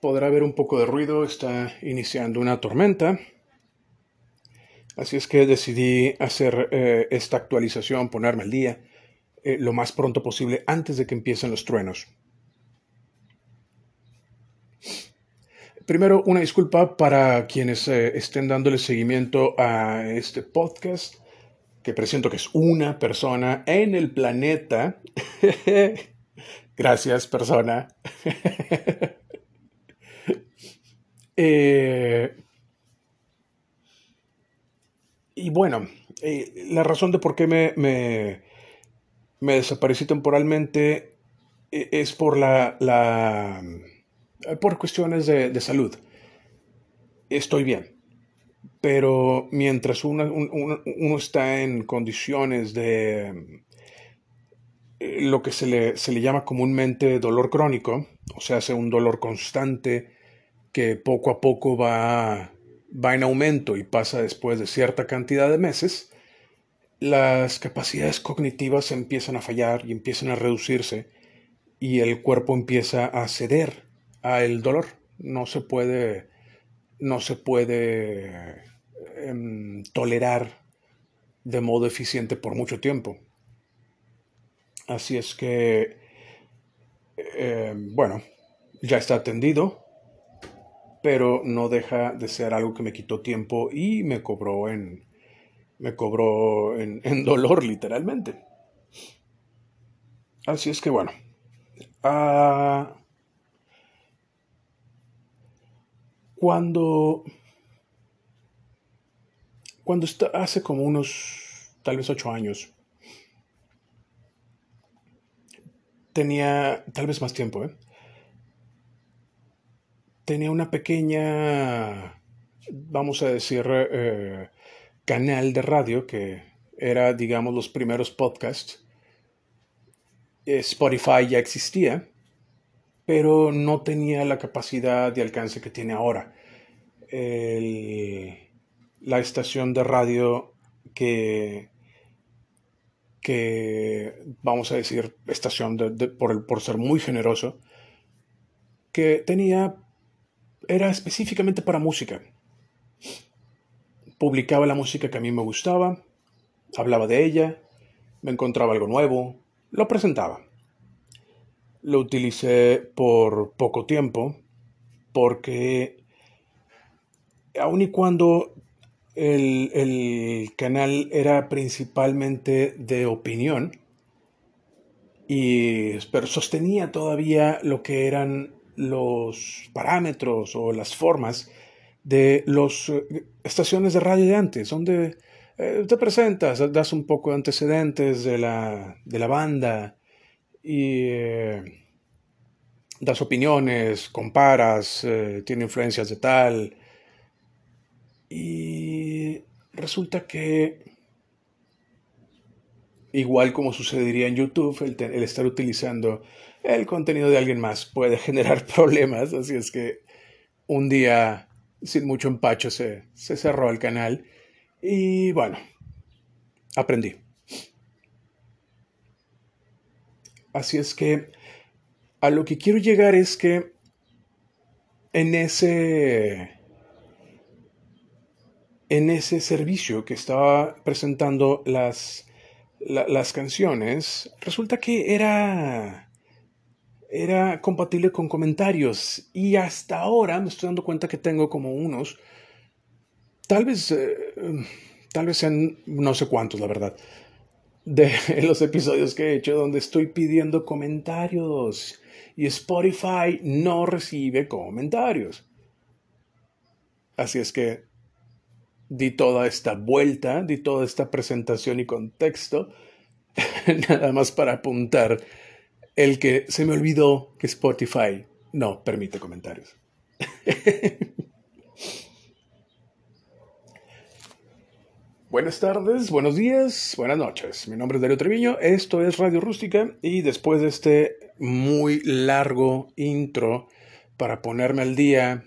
podrá haber un poco de ruido, está iniciando una tormenta. Así es que decidí hacer eh, esta actualización, ponerme al día eh, lo más pronto posible antes de que empiecen los truenos. Primero, una disculpa para quienes eh, estén dándole seguimiento a este podcast, que presiento que es una persona en el planeta. Gracias, persona. Eh, y bueno, eh, la razón de por qué me, me, desaparecí temporalmente es por la, la eh, por cuestiones de, salud. Estoy bien. Pero mientras uno, está en condiciones de eh, lo que se le, se le, llama comúnmente dolor crónico, o sea, hace un dolor constante que poco a poco va, va en aumento y pasa después de cierta cantidad de meses, las capacidades cognitivas empiezan a fallar y empiezan a reducirse y el cuerpo empieza a ceder a el dolor. No se puede, no se puede em, tolerar de modo eficiente por mucho tiempo. Así es que, em, bueno, ya está atendido, pero no deja de ser algo que me quitó tiempo y me cobró en, me cobró en, dolor literalmente. Así es que bueno, ah, Cuando, cuando hace como unos, tal vez ocho años, tenía, tal vez más tiempo, ¿eh? Tenía una pequeña, vamos a decir, eh, canal de radio que era, digamos, los primeros podcasts. Spotify ya existía pero no tenía la capacidad de alcance que tiene ahora. la estación de radio que, que, vamos a decir, estación por, por ser muy generoso, que tenía, era específicamente para música. Publicaba la música que a mí me gustaba, hablaba de ella, me encontraba algo nuevo, lo presentaba. Lo utilicé por poco tiempo porque aun y cuando el, canal era principalmente de opinión, y, pero sostenía todavía lo que eran los parámetros o las formas de las eh, estaciones de radio de antes, donde eh, te presentas, das un poco de antecedentes de la, de la banda, y eh, das opiniones, comparas, eh, tiene influencias de tal. Y resulta que, igual como sucedería en YouTube, el, estar utilizando el contenido de alguien más puede generar problemas, así es que un día, sin mucho empacho, se, se cerró el canal y bueno, aprendí. Así es que a lo que quiero llegar es que en ese en ese servicio que estaba presentando las, las canciones, resulta que era, era compatible con comentarios. Y hasta ahora me estoy dando cuenta que tengo como unos, tal vez, eh, tal vez sean no sé cuántos, la verdad, de los episodios que he hecho donde estoy pidiendo comentarios y Spotify no recibe comentarios. Así es que di toda esta vuelta, di toda esta presentación y contexto, nada más para apuntar el que se me olvidó que Spotify no permite comentarios. Buenas tardes, buenos días, buenas noches. Mi nombre es Darío Treviño, esto es Radio Rústica y después de este muy largo intro para ponerme al día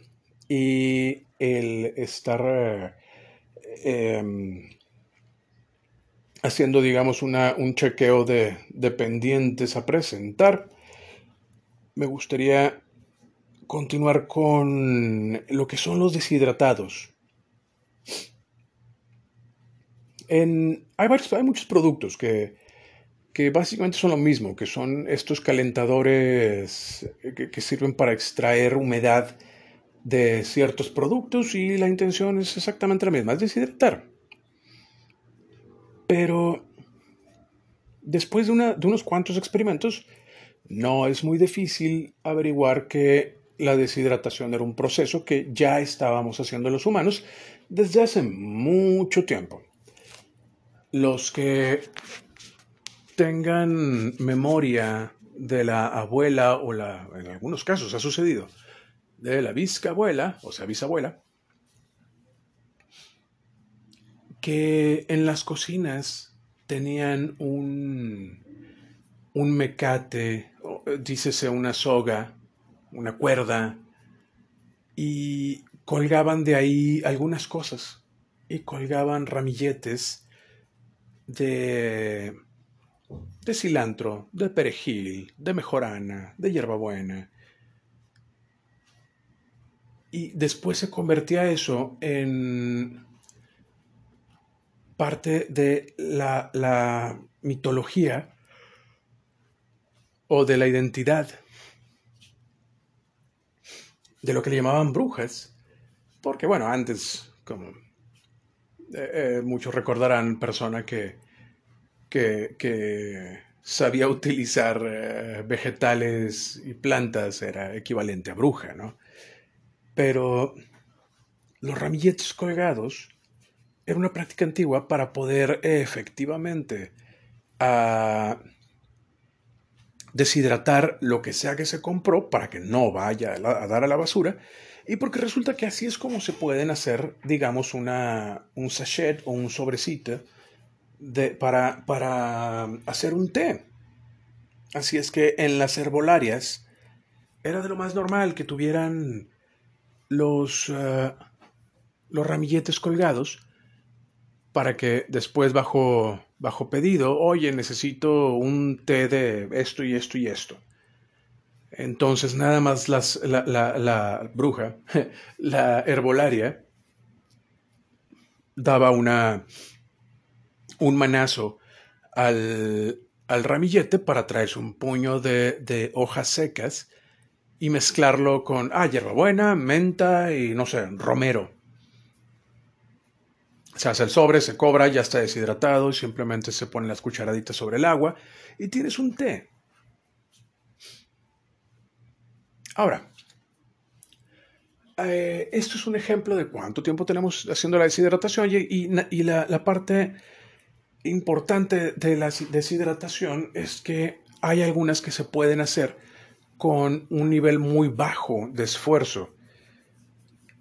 y el estar eh, em, haciendo, digamos, un chequeo de, pendientes a presentar, me gustaría continuar con lo que son los deshidratados. hay, hay muchos productos que, que, básicamente son lo mismo, que son estos calentadores que, que sirven para extraer humedad de ciertos productos y la intención es exactamente la misma, es deshidratar. Pero después de, de unos cuantos experimentos, no es muy difícil averiguar que la deshidratación era un proceso que ya estábamos haciendo los humanos desde hace mucho tiempo. Los que tengan memoria de la abuela o la, en algunos casos ha sucedido, de la bisabuela, o sea, bisabuela, que en las cocinas tenían un, un mecate, dícese una soga, una cuerda, y colgaban de ahí algunas cosas, y colgaban ramilletes de, de cilantro, de perejil, de mejorana, de hierbabuena. Y después se convertía eso en parte de la, la mitología o de la identidad de lo que le llamaban brujas, porque bueno, antes, como eh, eh, muchos recordarán, persona que, que, sabía utilizar eh, vegetales y plantas era equivalente a bruja, ¿no? Pero los ramilletes colgados era una práctica antigua para poder efectivamente ah, deshidratar lo que sea que se compró para que no vaya a, dar a la basura y porque resulta que así es como se pueden hacer, digamos, una, un sachet o un sobrecito de, para, para hacer un té. Así es que en las herbolarias era de lo más normal que tuvieran los, eh, los ramilletes colgados para que después bajo, bajo pedido, oye, necesito un té de esto y esto y esto. Entonces nada más las, la, la, bruja, la herbolaria, daba una, un manazo al, al ramillete para traerse un puño de, de, hojas secas y mezclarlo con, ah, hierbabuena, menta y no sé, romero se hace el sobre, se cobra, ya está deshidratado, simplemente se ponen las cucharaditas sobre el agua y tienes un té. Ahora, eh, esto es un ejemplo de cuánto tiempo tenemos haciendo la deshidratación y, la, parte importante de la deshidratación es que hay algunas que se pueden hacer con un nivel muy bajo de esfuerzo.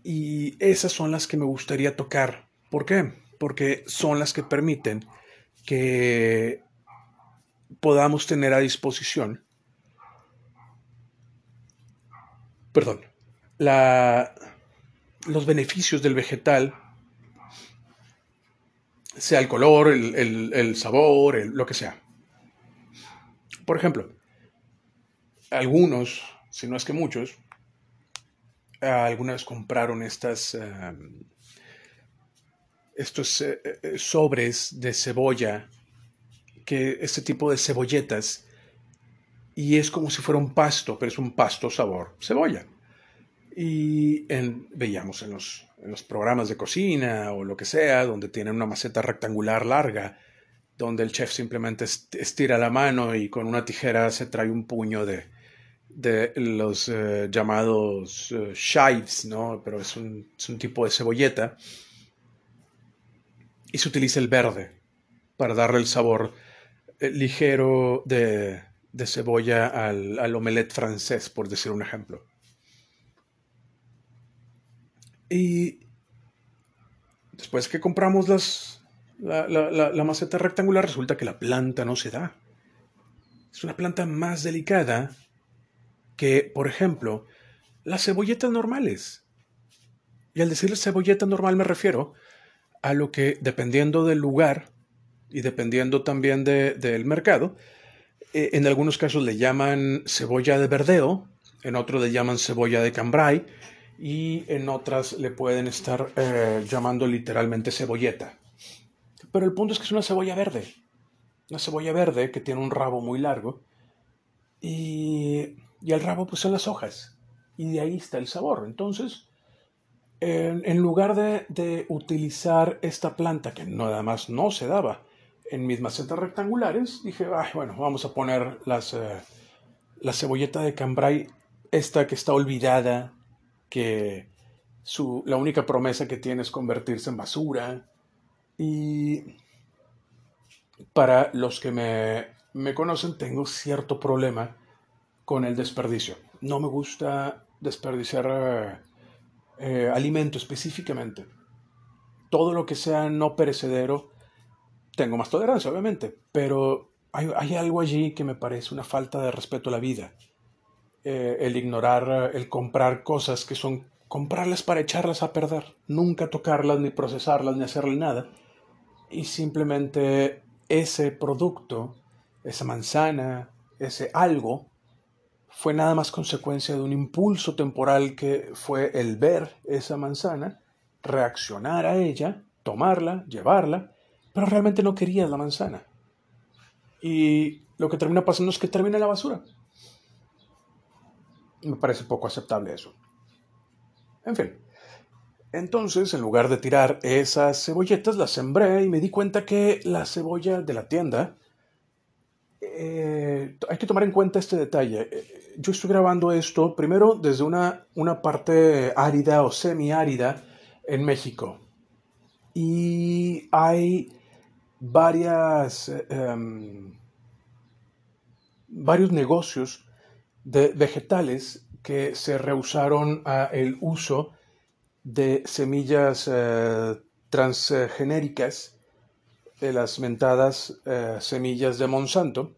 Y esas son las que me gustaría tocar ¿Por qué? Porque son las que permiten que podamos tener a disposición, perdón, los beneficios del vegetal, sea el color, el, sabor, lo que sea. Por ejemplo, algunos, si no es que muchos, alguna vez compraron estas em, estos eh, eh, sobres de cebolla, que este tipo de cebolletas, y es como si fuera un pasto, pero es un pasto sabor cebolla. Y veíamos en los, en los programas de cocina o lo que sea, donde tienen una maceta rectangular larga, donde el chef simplemente estira la mano y con una tijera se trae un puño de, de los eh, llamados chives, ¿no? Pero es un, es un tipo de cebolleta y se utiliza el verde para darle el sabor eh, ligero de, cebolla al, al, omelette francés, por decir un ejemplo. Y después que compramos las, la, la, maceta rectangular, resulta que la planta no se da. Es una planta más delicada que, por ejemplo, las cebolletas normales. Y al decirle cebolleta normal me refiero a lo que, dependiendo del lugar y dependiendo también del mercado, eh, en algunos casos le llaman cebolla de verdeo, en otro le llaman cebolla de cambrai y en otras le pueden estar eh, llamando literalmente cebolleta. Pero el punto es que es una cebolla verde, una cebolla verde que tiene un rabo muy largo y, y el rabo pues son las hojas y de ahí está el sabor. Entonces, en, lugar de, utilizar esta planta que nada más no se daba en mis macetas rectangulares, dije, bueno, vamos a poner las, eh, la cebolleta de cambrai, esta que está olvidada, que su, la única promesa que tiene es convertirse en basura. Y para los que me, me conocen, tengo cierto problema con el desperdicio. No me gusta desperdiciar eh, alimento específicamente. Todo lo que sea no perecedero, tengo más tolerancia, obviamente, pero hay, algo allí que me parece una falta de respeto a la vida. Eh, el ignorar, el comprar cosas que son comprarlas para echarlas a perder, nunca tocarlas, ni procesarlas, ni hacerle nada, y simplemente ese producto, esa manzana, ese algo, fue nada más consecuencia de un impulso temporal que fue el ver esa manzana, reaccionar a ella, tomarla, llevarla, pero realmente no querías la manzana. Y lo que termina pasando es que termina en la basura. Me parece poco aceptable eso. En fin. Entonces, en lugar de tirar esas cebolletas, las sembré y me di cuenta que la cebolla de la tienda eh, hay que tomar en cuenta este detalle. Eh, yo estoy grabando esto primero desde una, una parte árida o semiárida en México. Y hay varias, em, varios negocios de vegetales que se rehusaron al uso de semillas eh, transgenéricas de las mentadas semillas de Monsanto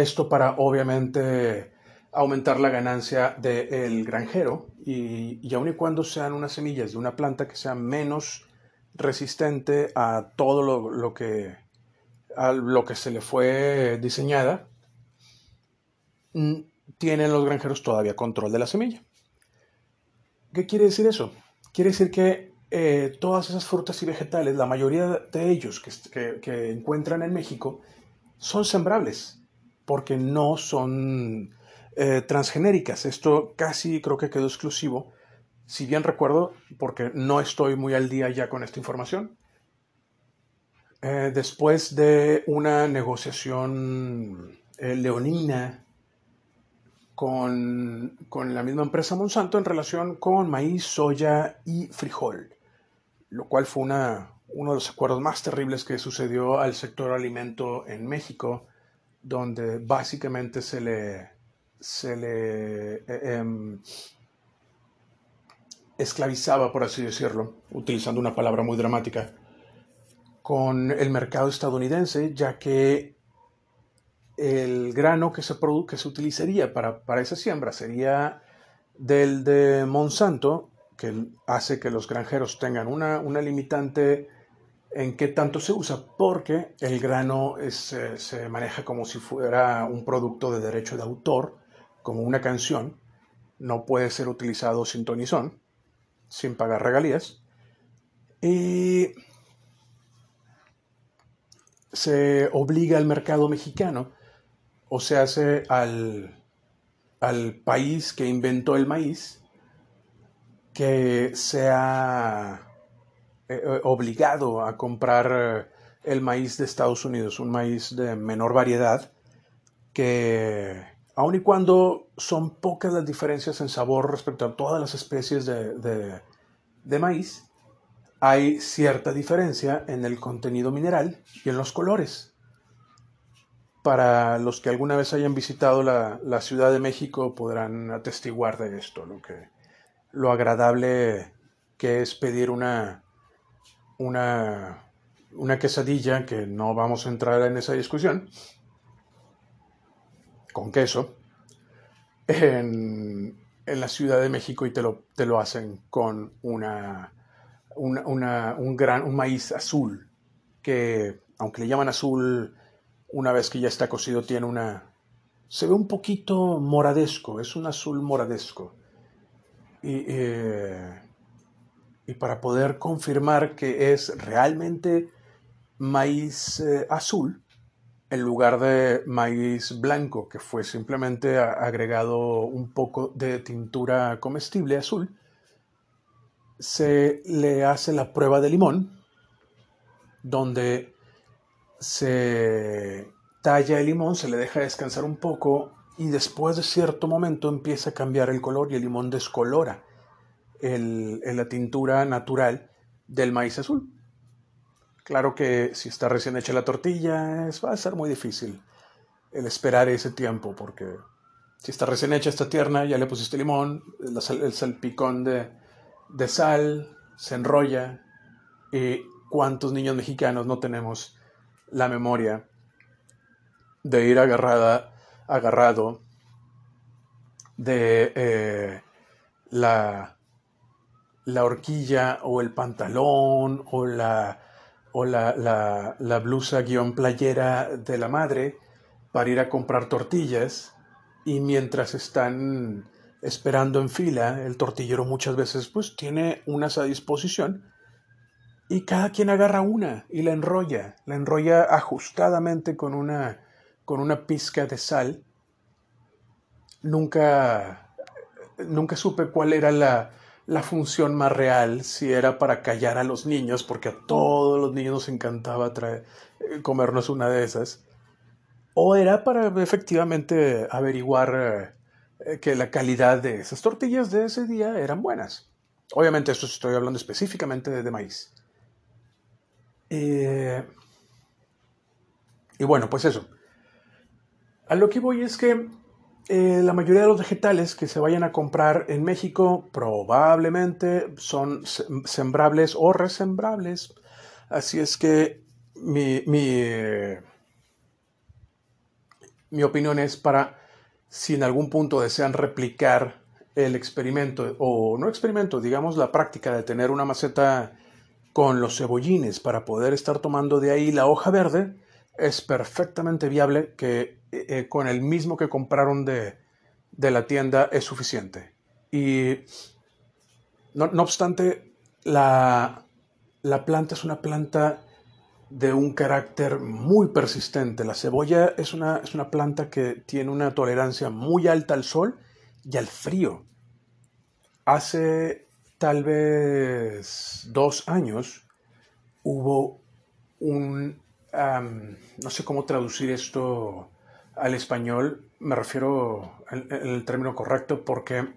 esto para obviamente aumentar la ganancia del granjero y, y aun y cuando sean unas semillas de una planta que sea menos resistente a todo lo, que, a lo que se le fue diseñada, mm, tienen los granjeros todavía control de la semilla. ¿Qué quiere decir eso? Quiere decir que eh, todas esas frutas y vegetales, la mayoría de ellos que, que encuentran en México, son sembrables porque no son eh, transgenéricas. Esto casi creo que quedó exclusivo, si bien recuerdo, porque no estoy muy al día ya con esta información. Eh, después de una negociación eh, leonina con, con, la misma empresa Monsanto en relación con maíz, soya y frijol, lo cual fue una, uno de los acuerdos más terribles que sucedió al sector alimento en México donde básicamente se le, se le eh, em, esclavizaba, por así decirlo, utilizando una palabra muy dramática, con el mercado estadounidense, ya que el grano que se, que se utilizaría para, para esa siembra sería del de Monsanto, que hace que los granjeros tengan una, una limitante en qué tanto se usa, porque el grano se maneja como si fuera un producto de derecho de autor, como una canción, no puede ser utilizado sin tonizón, sin pagar regalías, y se obliga al mercado mexicano, o se hace al, al país que inventó el maíz, que sea eh, eh, obligado a comprar eh, el maíz de Estados Unidos, un maíz de menor variedad, que aun y cuando son pocas las diferencias en sabor respecto a todas las especies de, de maíz, hay cierta diferencia en el contenido mineral y en los colores. Para los que alguna vez hayan visitado la, la Ciudad de México podrán atestiguar de esto, lo, que, lo agradable que es pedir una, una, una quesadilla, que no vamos a entrar en esa discusión, con queso, en, en la Ciudad de México y te lo, te lo hacen con una, una, un, gran, un maíz azul, que aunque le llaman azul, una vez que ya está cocido tiene una, se ve un poquito moradesco, es un azul moradesco. Y, eh, y para poder confirmar que es realmente maíz eh, azul, en lugar de maíz blanco, que fue simplemente agregado un poco de tintura comestible azul, se le hace la prueba de limón, donde se talla el limón, se le deja descansar un poco y después de cierto momento empieza a cambiar el color y el limón descolora el, la tintura natural del maíz azul. Claro que si está recién hecha la tortilla va a ser muy difícil el esperar ese tiempo porque si está recién hecha, está tierna, ya le pusiste limón, el salpicón de, de sal, se enrolla y cuántos niños mexicanos no tenemos la memoria de ir agarrada, agarrado de eh, la, la horquilla o el pantalón o la, o la, la, blusa guion playera de la madre para ir a comprar tortillas y mientras están esperando en fila, el tortillero muchas veces pues tiene unas a disposición y cada quien agarra una y la enrolla, la enrolla ajustadamente con una, con una pizca de sal. Nunca, nunca supe cuál era la, la función más real, si era para callar a los niños, porque a todos los niños nos encantaba traer, eh, comernos una de esas, o era para efectivamente averiguar eh, que la calidad de esas tortillas de ese día eran buenas. Obviamente esto estoy hablando específicamente de, maíz. Eh, y bueno, pues eso. A lo que voy es que eh, la mayoría de los vegetales que se vayan a comprar en México probablemente son sembrables o resembrables. Así es que mi, mi, mi opinión es para si en algún punto desean replicar el experimento, o no experimento, digamos la práctica de tener una maceta con los cebollines para poder estar tomando de ahí la hoja verde, es perfectamente viable que eh, eh, con el mismo que compraron de, la tienda es suficiente. Y no, obstante, la, la planta es una planta de un carácter muy persistente. La cebolla es una, es una planta que tiene una tolerancia muy alta al sol y al frío. Hace tal vez dos años hubo un, no sé cómo traducir esto al español, me refiero en el término correcto porque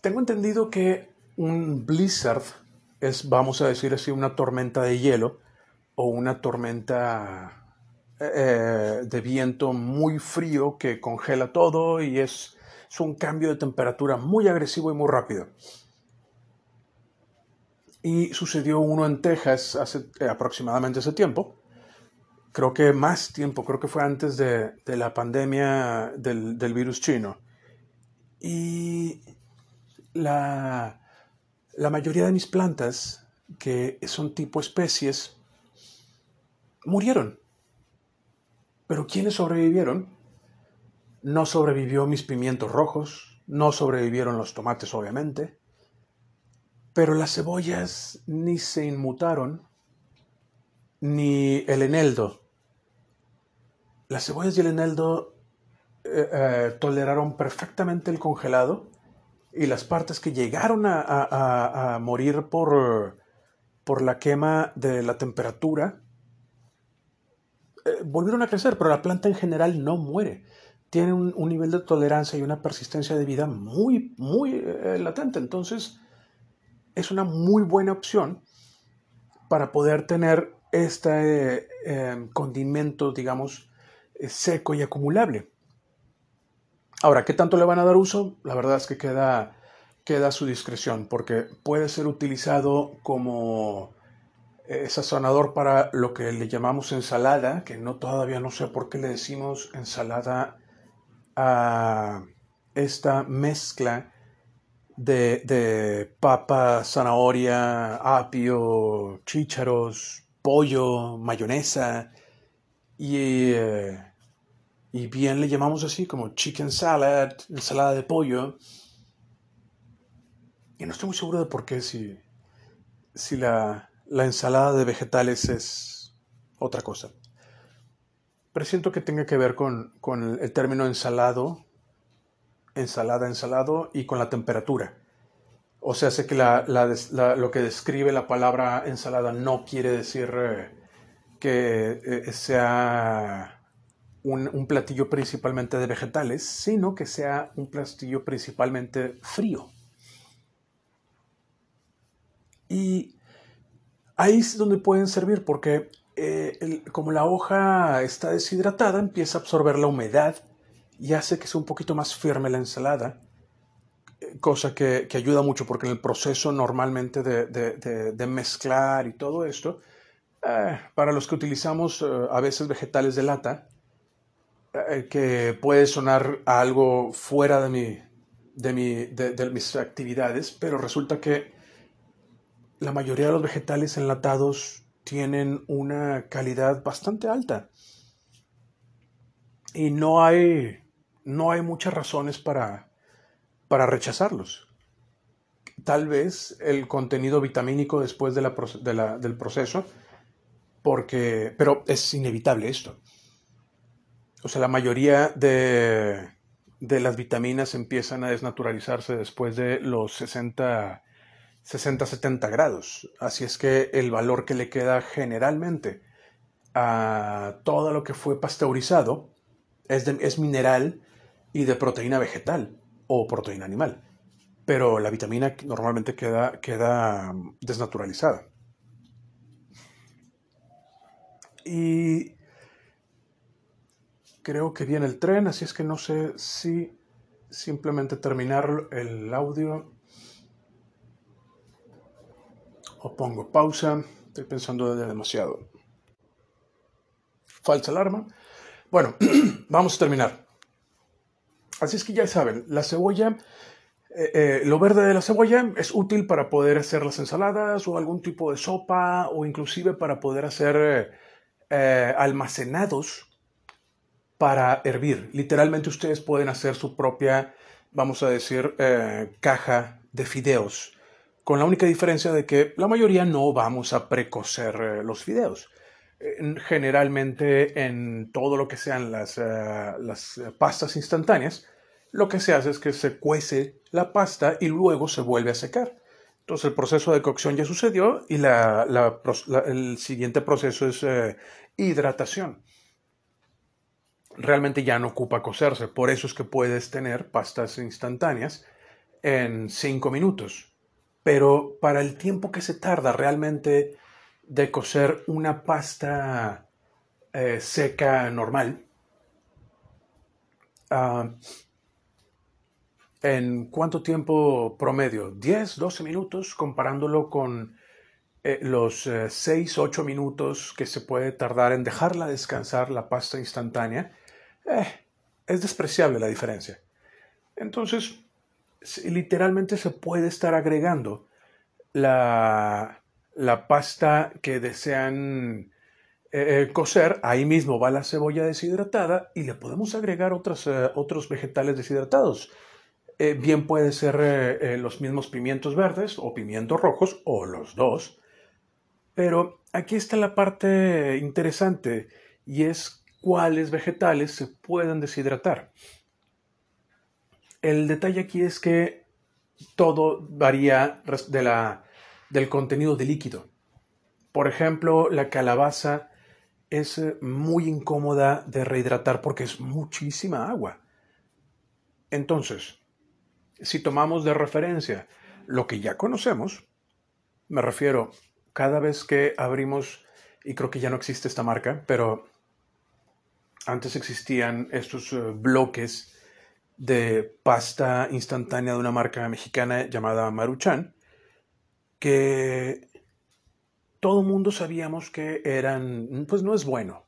tengo entendido que un blizzard es, vamos a decir así, una tormenta de hielo, o una tormenta eh, de viento muy frío que congela todo y es, es, un cambio de temperatura muy agresivo y muy rápido. Y sucedió uno en Texas hace eh, aproximadamente ese tiempo. Creo que más tiempo, creo que fue antes de, la pandemia del, del, virus chino. Y la, la mayoría de mis plantas, que son tipo especies, murieron. Pero ¿quiénes sobrevivieron? No sobrevivió mis pimientos rojos, no sobrevivieron los tomates, obviamente, pero las cebollas ni se inmutaron, ni el eneldo. Las cebollas y el eneldo eh, eh, toleraron perfectamente el congelado y las partes que llegaron a, morir por, por la quema de la temperatura eh, volvieron a crecer, pero la planta en general no muere. Tiene un, nivel de tolerancia y una persistencia de vida muy, muy latente. Entonces, es una muy buena opción para poder tener este condimento, digamos, seco y acumulable. Ahora, ¿qué tanto le van a dar uso? La verdad es que queda, queda a su discreción, porque puede ser utilizado como eh, sazonador para lo que le llamamos ensalada, que no todavía no sé por qué le decimos ensalada a esta mezcla de, de papa, zanahoria, apio, chícharos, pollo, mayonesa y, eh, y bien le llamamos así como chicken salad, ensalada de pollo. Y no estoy muy seguro de por qué si, si la, la ensalada de vegetales es otra cosa. Pero siento que tenga que ver con, con el término ensalado, ensalada, ensalado y con la temperatura. O sea, sé que la, la, lo que describe la palabra ensalada no quiere decir eh, que eh, sea un, platillo principalmente de vegetales, sino que sea un platillo principalmente frío. Y ahí es donde pueden servir porque eh, como la hoja está deshidratada, empieza a absorber la humedad y hace que sea un poquito más firme la ensalada, cosa que, ayuda mucho porque en el proceso normalmente de, mezclar y todo esto, eh, para los que utilizamos a veces vegetales de lata, eh, que puede sonar algo fuera de, mi, de, mi, de, mis actividades, pero resulta que la mayoría de los vegetales enlatados tienen una calidad bastante alta. Y no hay, no hay muchas razones para, para rechazarlos. Tal vez el contenido vitamínico después del proceso, porque, pero es inevitable esto o sea, la mayoría de, las vitaminas empiezan a desnaturalizarse después de los 60, 60, 70 grados. Así es que el valor que le queda generalmente a todo lo que fue pasteurizado es, mineral y de proteína vegetal o proteína animal. Pero la vitamina normalmente queda, queda desnaturalizada. Y Creo que viene el tren, así es que no sé si simplemente terminar el audio o pongo pausa. Estoy pensando de demasiado. Falsa alarma. Bueno, vamos a terminar. Así es que ya saben, la cebolla, eh, eh, lo verde de la cebolla es útil para poder hacer las ensaladas o algún tipo de sopa o inclusive para poder hacer eh, almacenados para hervir. Literalmente ustedes pueden hacer su propia, vamos a decir, eh, caja de fideos, con la única diferencia de que la mayoría no vamos a precocer eh, los fideos. generalmente en todo lo que sean las, eh, las pastas instantáneas, lo que se hace es que se cuece la pasta y luego se vuelve a secar. Entonces el proceso de cocción ya sucedió y el siguiente proceso es hidratación realmente ya no ocupa cocerse. Por eso es que puedes tener pastas instantáneas en 5 minutos. Pero para el tiempo que se tarda realmente de cocer una pasta eh, seca normal, ah, ¿en cuánto tiempo promedio? 10, 12 minutos comparándolo con eh, los 6, 8 minutos que se puede tardar en dejarla descansar la pasta instantánea eh, es despreciable la diferencia. Entonces, literalmente se puede estar agregando la, la pasta que desean eh, eh, cocer, ahí mismo va la cebolla deshidratada y le podemos agregar otros vegetales deshidratados. Bien puede ser los mismos pimientos verdes o pimientos rojos o los dos. Pero aquí está la parte interesante y es cuáles vegetales se pueden deshidratar. El detalle aquí es que todo varía de la, del contenido de líquido. Por ejemplo, la calabaza es muy incómoda de rehidratar porque es muchísima agua. Entonces, si tomamos de referencia lo que ya conocemos, me refiero cada vez que abrimos, y creo que ya no existe esta marca, pero antes existían estos eh, bloques de pasta instantánea de una marca mexicana llamada Maruchan, que todo mundo sabíamos que eran, pues no es bueno,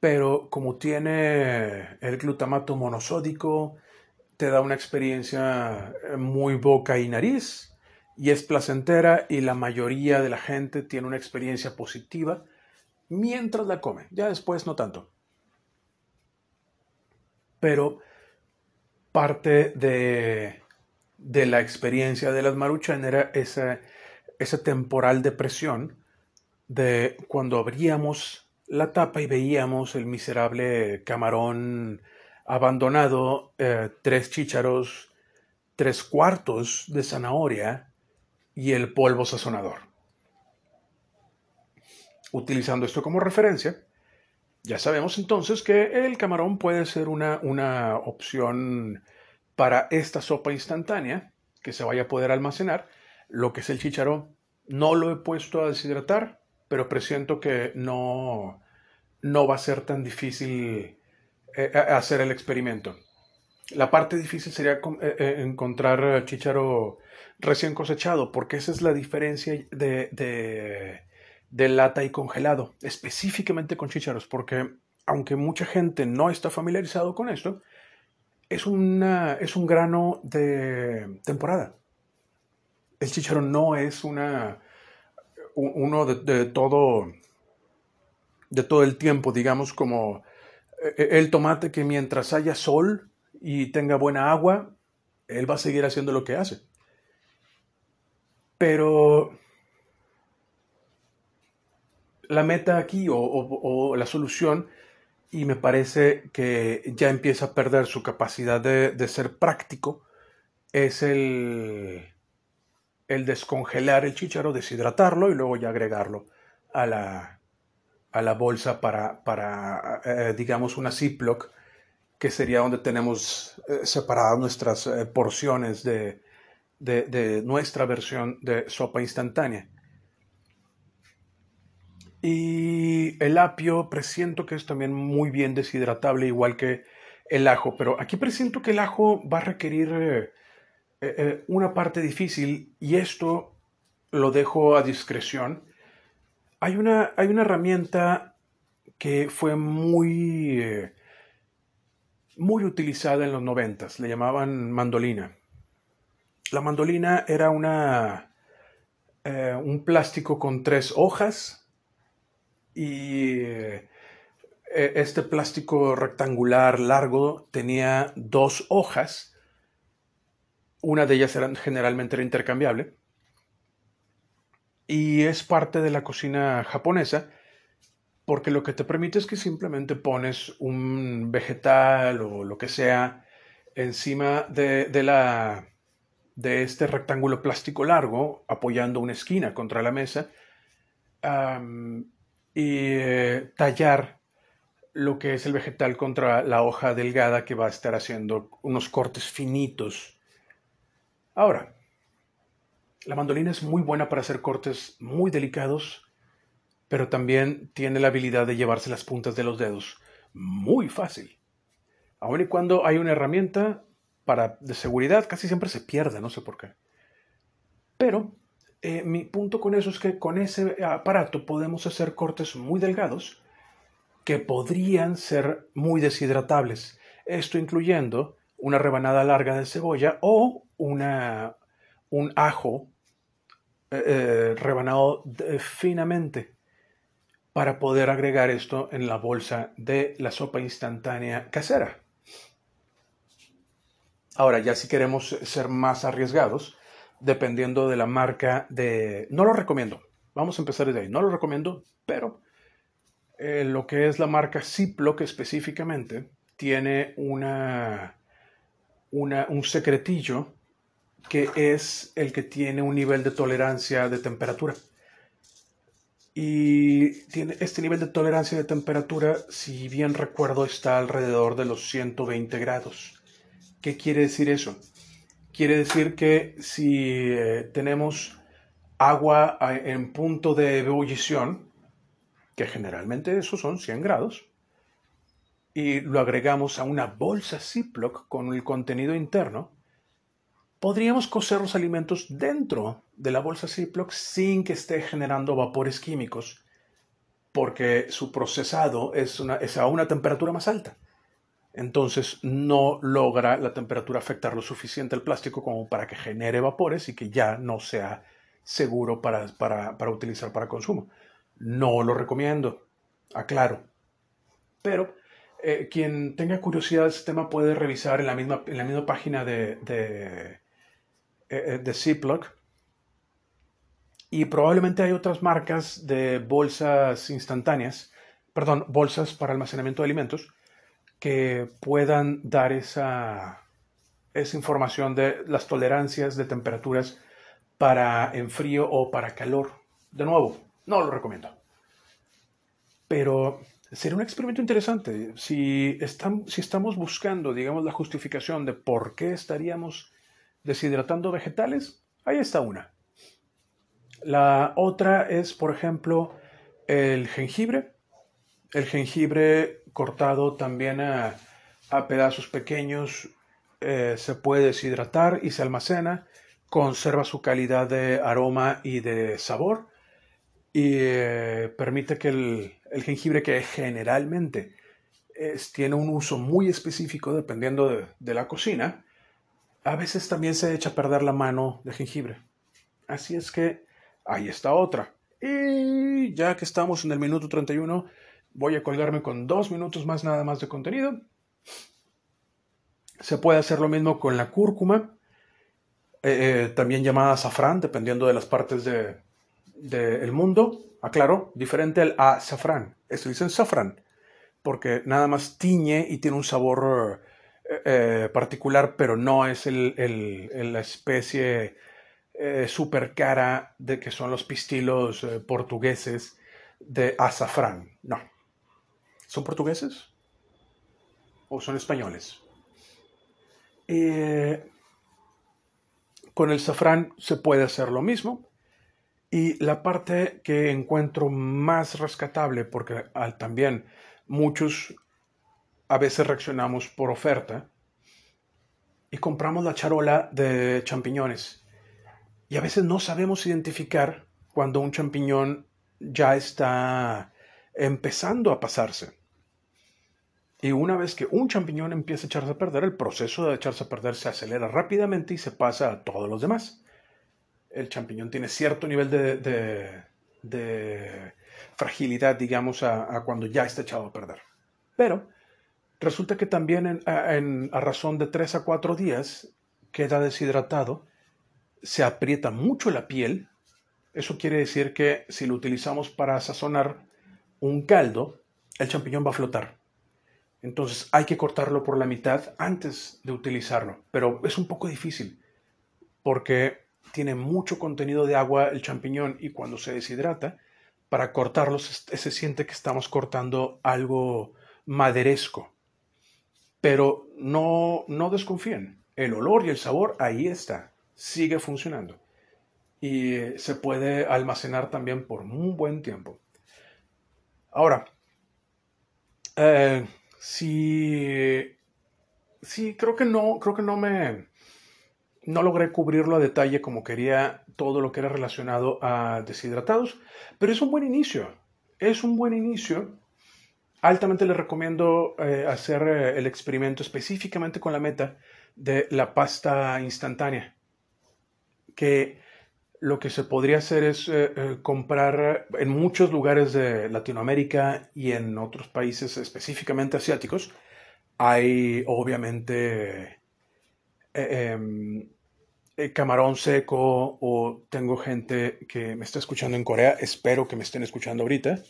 pero como tiene el glutamato monosódico, te da una experiencia eh, muy boca y nariz y es placentera y la mayoría de la gente tiene una experiencia positiva mientras la come, ya después no tanto. pero parte de, de la experiencia de las maruchan era ese temporal de presión de cuando abríamos la tapa y veíamos el miserable camarón abandonado, eh, tres chícharos, tres cuartos de zanahoria y el polvo sazonador. Utilizando esto como referencia, ya sabemos entonces que el camarón puede ser una, una opción para esta sopa instantánea que se vaya a poder almacenar. Lo que es el chícharo no lo he puesto a deshidratar, pero presiento que no, no va a ser tan difícil eh, hacer el experimento. La parte difícil sería eh, eh, encontrar chícharo recién cosechado, porque esa es la diferencia de de lata y congelado, específicamente con chícharos, porque aunque mucha gente no está familiarizado con esto, es, una, es un grano de temporada. El chícharo no es una, uno de, todo, de todo el tiempo, digamos, como eh, el tomate que mientras haya sol y tenga buena agua, él va a seguir haciendo lo que hace. Pero la meta aquí o, la solución y me parece que ya empieza a perder su capacidad de, ser práctico es el, el, descongelar el chícharo, deshidratarlo y luego ya agregarlo a la, a la bolsa para, para eh, digamos, una Ziploc, que sería donde tenemos eh, separadas nuestras eh, porciones de, de nuestra versión de sopa instantánea. Y el apio presiento que es también muy bien deshidratable, igual que el ajo, pero aquí presiento que el ajo va a requerir una parte difícil y esto lo dejo a discreción. Hay una, hay una herramienta que fue muy, muy utilizada en los noventas, le llamaban mandolina. La mandolina era una, un plástico con tres hojas y eh, este plástico rectangular largo tenía dos hojas, una de ellas era, generalmente era intercambiable, y es parte de la cocina japonesa porque lo que te permite es que simplemente pones un vegetal o lo que sea encima de, la, de este rectángulo plástico largo, apoyando una esquina contra la mesa, y eh, tallar lo que es el vegetal contra la hoja delgada que va a estar haciendo unos cortes finitos. Ahora, la mandolina es muy buena para hacer cortes muy delicados, pero también tiene la habilidad de llevarse las puntas de los dedos muy fácil. Aun y cuando hay una herramienta para de seguridad, casi siempre se pierde, no sé por qué. Pero eh, mi punto con eso es que con ese aparato podemos hacer cortes muy delgados que podrían ser muy deshidratables. Esto incluyendo una rebanada larga de cebolla o una, un ajo eh, eh, rebanado finamente para poder agregar esto en la bolsa de la sopa instantánea casera. Ahora, ya si queremos ser más arriesgados, dependiendo de la marca de... No lo recomiendo. Vamos a empezar desde ahí. No lo recomiendo, pero eh, lo que es la marca Ziploc específicamente tiene una, una, un secretillo que es el que tiene un nivel de tolerancia de temperatura. Y tiene este nivel de tolerancia de temperatura, si bien recuerdo, está alrededor de los 120 grados. ¿Qué quiere decir eso? Quiere decir que si eh, tenemos agua en punto de ebullición, que generalmente eso son 100 grados, y lo agregamos a una bolsa Ziploc con el contenido interno, podríamos cocer los alimentos dentro de la bolsa Ziploc sin que esté generando vapores químicos, porque su procesado es, a una temperatura más alta entonces no logra la temperatura afectar lo suficiente al plástico como para que genere vapores y que ya no sea seguro para, utilizar para consumo. No lo recomiendo, aclaro. Pero Eh, quien tenga curiosidad de este tema puede revisar en la misma, en la misma página de, eh, de Ziploc. Y probablemente hay otras marcas de bolsas instantáneas, perdón, bolsas para almacenamiento de alimentos, que puedan dar esa, esa información de las tolerancias de temperaturas para en frío o para calor. De nuevo, no lo recomiendo. Pero sería un experimento interesante. Si, si estamos buscando, digamos, la justificación de por qué estaríamos deshidratando vegetales, ahí está una. La otra es, por ejemplo, el jengibre. El jengibre cortado también a, pedazos pequeños eh, se puede deshidratar y se almacena, conserva su calidad de aroma y de sabor y eh, permite que el, jengibre que generalmente tiene un uso muy específico dependiendo de, la cocina, a veces también se echa a perder la mano de jengibre. Así es que ahí está otra. Y ya que estamos en el minuto 31, voy a colgarme con dos minutos más nada más de contenido. Se puede hacer lo mismo con la cúrcuma, eh, eh, también llamada azafrán, dependiendo de las partes de, del mundo, aclaro, diferente al azafrán. Esto dicen safrán, porque nada más tiñe y tiene un sabor eh, eh, particular, pero no es el, la especie eh, super cara de que son los pistilos portugueses de azafrán. No. ¿Son portugueses? ¿O son españoles? con el safrán se puede hacer lo mismo y la parte que encuentro más rescatable, porque también muchos a veces reaccionamos por oferta y compramos la charola de champiñones. Y a veces no sabemos identificar cuando un champiñón ya está empezando a pasarse. Y una vez que un champiñón empieza a echarse a perder, el proceso de echarse a perder se acelera rápidamente y se pasa a todos los demás el champiñón tiene cierto nivel de, fragilidad, digamos, a, cuando ya está echado a perder. Pero resulta que también a, razón de 3 a 4 días queda deshidratado, se aprieta mucho la piel. Eso quiere decir que si lo utilizamos para sazonar un caldo, el champiñón va a flotar. Entonces hay que cortarlo por la mitad antes de utilizarlo. Pero es un poco difícil porque tiene mucho contenido de agua el champiñón y cuando se deshidrata, para cortarlo se, siente que estamos cortando algo maderesco. Pero no, no desconfíen, el olor y el sabor ahí está, sigue funcionando. Y eh, se puede almacenar también por un buen tiempo. Ahora, eh, si, si creo que no, creo que no me, no logré cubrirlo a detalle como quería todo lo que era relacionado a deshidratados, pero es un buen inicio. Es un buen inicio. Altamente les recomiendo eh, hacer eh, el experimento específicamente con la meta de la pasta instantánea. Que lo que se podría hacer es eh, comprar en muchos lugares de Latinoamérica y en otros países específicamente asiáticos. Hay obviamente Em, camarón seco o tengo gente que me está escuchando en Corea, espero que me estén escuchando ahorita,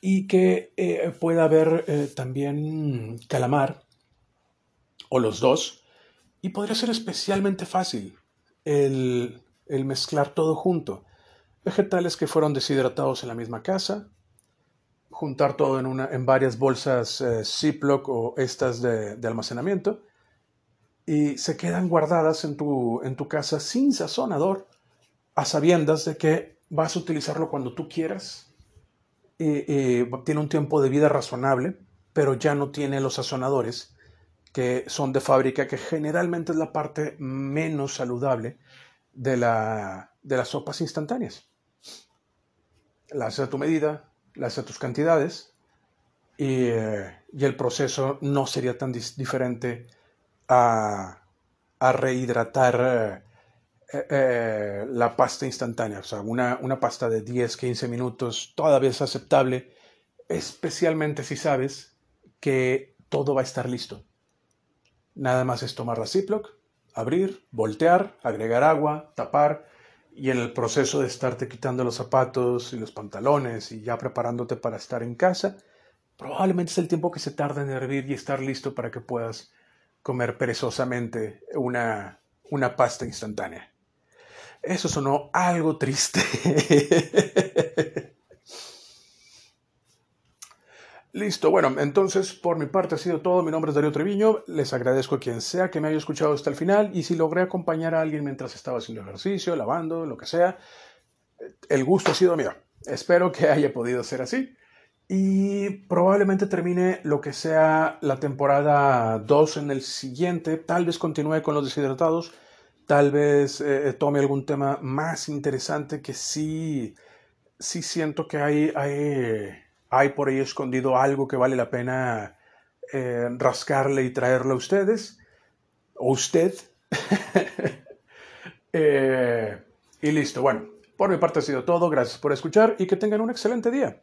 y que eh, pueda haber eh, también calamar o los dos, y podría ser especialmente fácil el, mezclar todo junto. Vegetales que fueron deshidratados en la misma casa, juntar todo en, una, en varias bolsas Ziploc o estas de almacenamiento, y se quedan guardadas en tu, en tu casa sin sazonador, a sabiendas de que vas a utilizarlo cuando tú quieras. Y, tiene un tiempo de vida razonable, pero ya no tiene los sazonadores que son de fábrica, que generalmente es la parte menos saludable de, la, de las sopas instantáneas. La haces a tu medida, la haces a tus cantidades y, eh, y el proceso no sería tan diferente a, rehidratar eh, eh, la pasta instantánea. O sea, una, una pasta de 10, 15 minutos todavía es aceptable, especialmente si sabes que todo va a estar listo. Nada más es tomar la Ziploc, abrir, voltear, agregar agua, tapar y en el proceso de estarte quitando los zapatos y los pantalones y ya preparándote para estar en casa, probablemente es el tiempo que se tarda en hervir y estar listo para que puedas comer perezosamente una, una pasta instantánea. Eso sonó algo triste. Listo, bueno, entonces por mi parte ha sido todo. Mi nombre es Darío Treviño. Les agradezco a quien sea que me haya escuchado hasta el final y si logré acompañar a alguien mientras estaba haciendo ejercicio, lavando, lo que sea, el gusto ha sido mío. Espero que haya podido ser así y probablemente termine lo que sea la temporada 2 en el siguiente. Tal vez continúe con los deshidratados, tal vez eh, tome algún tema más interesante que sí, sí siento que hay, hay hay por ahí escondido algo que vale la pena eh, rascarle y traerlo a ustedes, o usted. Eh, y listo, bueno, por mi parte ha sido todo, gracias por escuchar y que tengan un excelente día.